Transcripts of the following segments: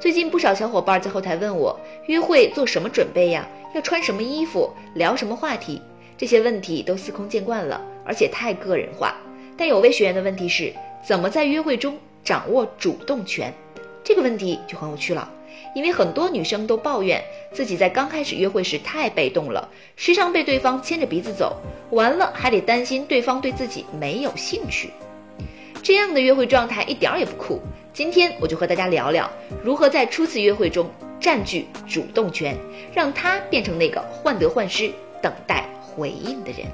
最近不少小伙伴在后台问我，约会做什么准备呀？要穿什么衣服？聊什么话题？这些问题都司空见惯了，而且太个人化。但有位学员的问题是，怎么在约会中掌握主动权？这个问题就很有趣了，因为很多女生都抱怨自己在刚开始约会时太被动了，时常被对方牵着鼻子走，完了还得担心对方对自己没有兴趣。这样的约会状态一点也不酷。今天我就和大家聊聊如何在初次约会中占据主动权，让他变成那个患得患失、等待回应的人。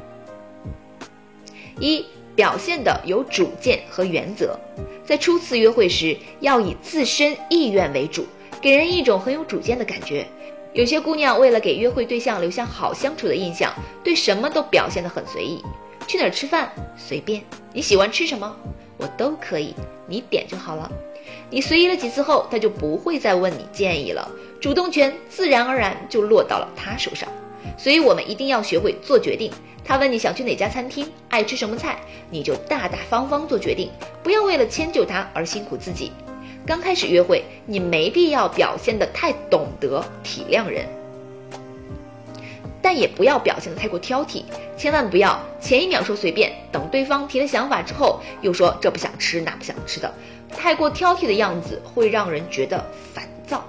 一、表现的有主见和原则，在初次约会时要以自身意愿为主，给人一种很有主见的感觉。有些姑娘为了给约会对象留下好相处的印象，对什么都表现得很随意。去哪儿吃饭？随便。你喜欢吃什么？我都可以，你点就好了。你随意了几次后，他就不会再问你建议了，主动权自然而然就落到了他手上。所以，我们一定要学会做决定。他问你想去哪家餐厅，爱吃什么菜，你就大大方方做决定，不要为了迁就他而辛苦自己。刚开始约会，你没必要表现得太懂得体谅人，但也不要表现得太过挑剔。千万不要前一秒说随便，等对方提了想法之后，又说这不想吃那不想吃的。太过挑剔的样子会让人觉得烦躁。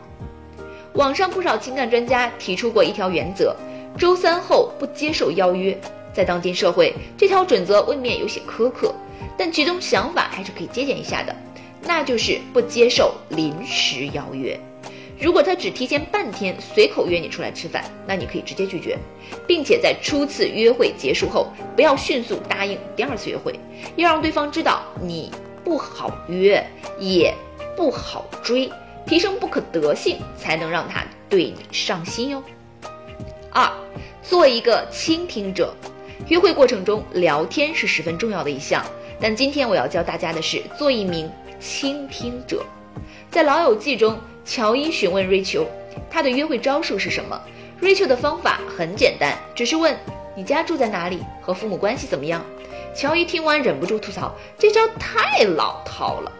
网上不少情感专家提出过一条原则：周三后不接受邀约。在当今社会，这条准则未免有些苛刻，但其中想法还是可以借鉴一下的。那就是不接受临时邀约。如果他只提前半天随口约你出来吃饭，那你可以直接拒绝，并且在初次约会结束后，不要迅速答应第二次约会，要让对方知道你。不好约，也不好追，提升不可得性，才能让他对你上心哟。二，做一个倾听者。约会过程中，聊天是十分重要的一项，但今天我要教大家的是做一名倾听者。在《老友记》中，乔伊询问瑞秋他的约会招数是什么瑞秋的方法很简单，只是问你家住在哪里，和父母关系怎么样。乔伊听完忍不住吐槽：“这招太老套了。”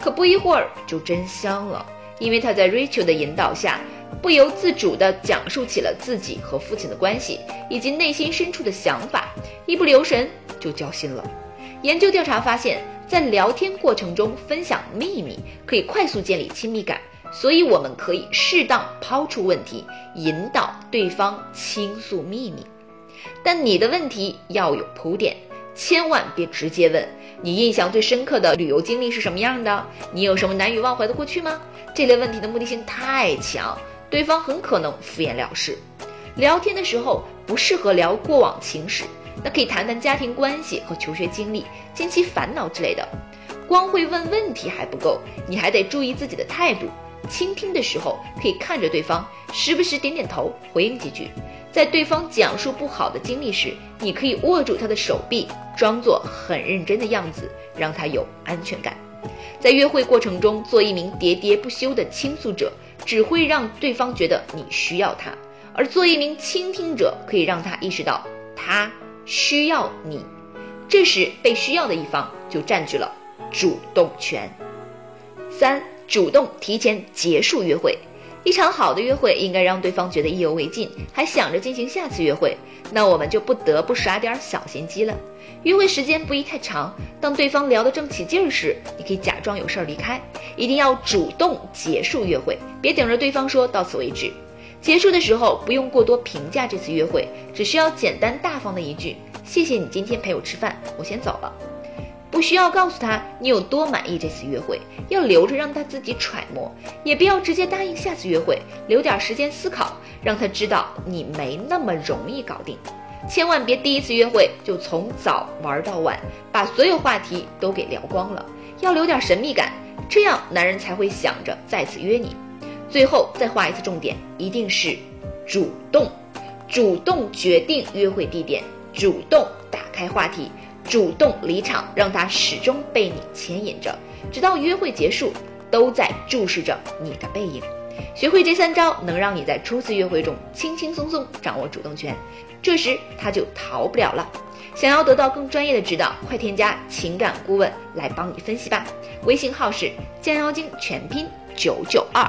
可不一会儿就真香了，因为他在 Rachel 的引导下，不由自主地讲述起了自己和父亲的关系以及内心深处的想法，一不留神就交心了。研究调查发现，在聊天过程中分享秘密可以快速建立亲密感，所以我们可以适当抛出问题，引导对方倾诉秘密，但你的问题要有铺垫。千万别直接问你印象最深刻的旅游经历是什么样的？你有什么难以忘怀的过去吗？这类问题的目的性太强，对方很可能敷衍了事。聊天的时候不适合聊过往情史，那可以谈谈家庭关系和求学经历、近期烦恼之类的。光会问问题还不够，你还得注意自己的态度。倾听的时候可以看着对方，时不时点点头，回应几句。在对方讲述不好的经历时，你可以握住他的手臂，装作很认真的样子，让他有安全感。在约会过程中，做一名喋喋不休的倾诉者，只会让对方觉得你需要他；而做一名倾听者，可以让他意识到他需要你。这时，被需要的一方就占据了主动权。三，主动提前结束约会。一场好的约会应该让对方觉得意犹未尽，还想着进行下次约会，那我们就不得不耍点小心机了。约会时间不宜太长，当对方聊得正起劲儿时，你可以假装有事儿离开，一定要主动结束约会，别等着对方说到此为止。结束的时候不用过多评价这次约会，只需要简单大方的一句：“谢谢你今天陪我吃饭，我先走了。”不需要告诉他你有多满意这次约会，要留着让他自己揣摩，也不要直接答应下次约会，留点时间思考，让他知道你没那么容易搞定。千万别第一次约会就从早玩到晚，把所有话题都给聊光了，要留点神秘感，这样男人才会想着再次约你。最后再画一次重点，一定是主动，主动决定约会地点，主动打开话题，主动离场，让他始终被你牵引着，直到约会结束，都在注视着你的背影。学会这三招，能让你在初次约会中轻轻松松掌握主动权，这时他就逃不了了。想要得到更专业的指导，快添加情感顾问来帮你分析吧。微信号是降妖精全拼九九二。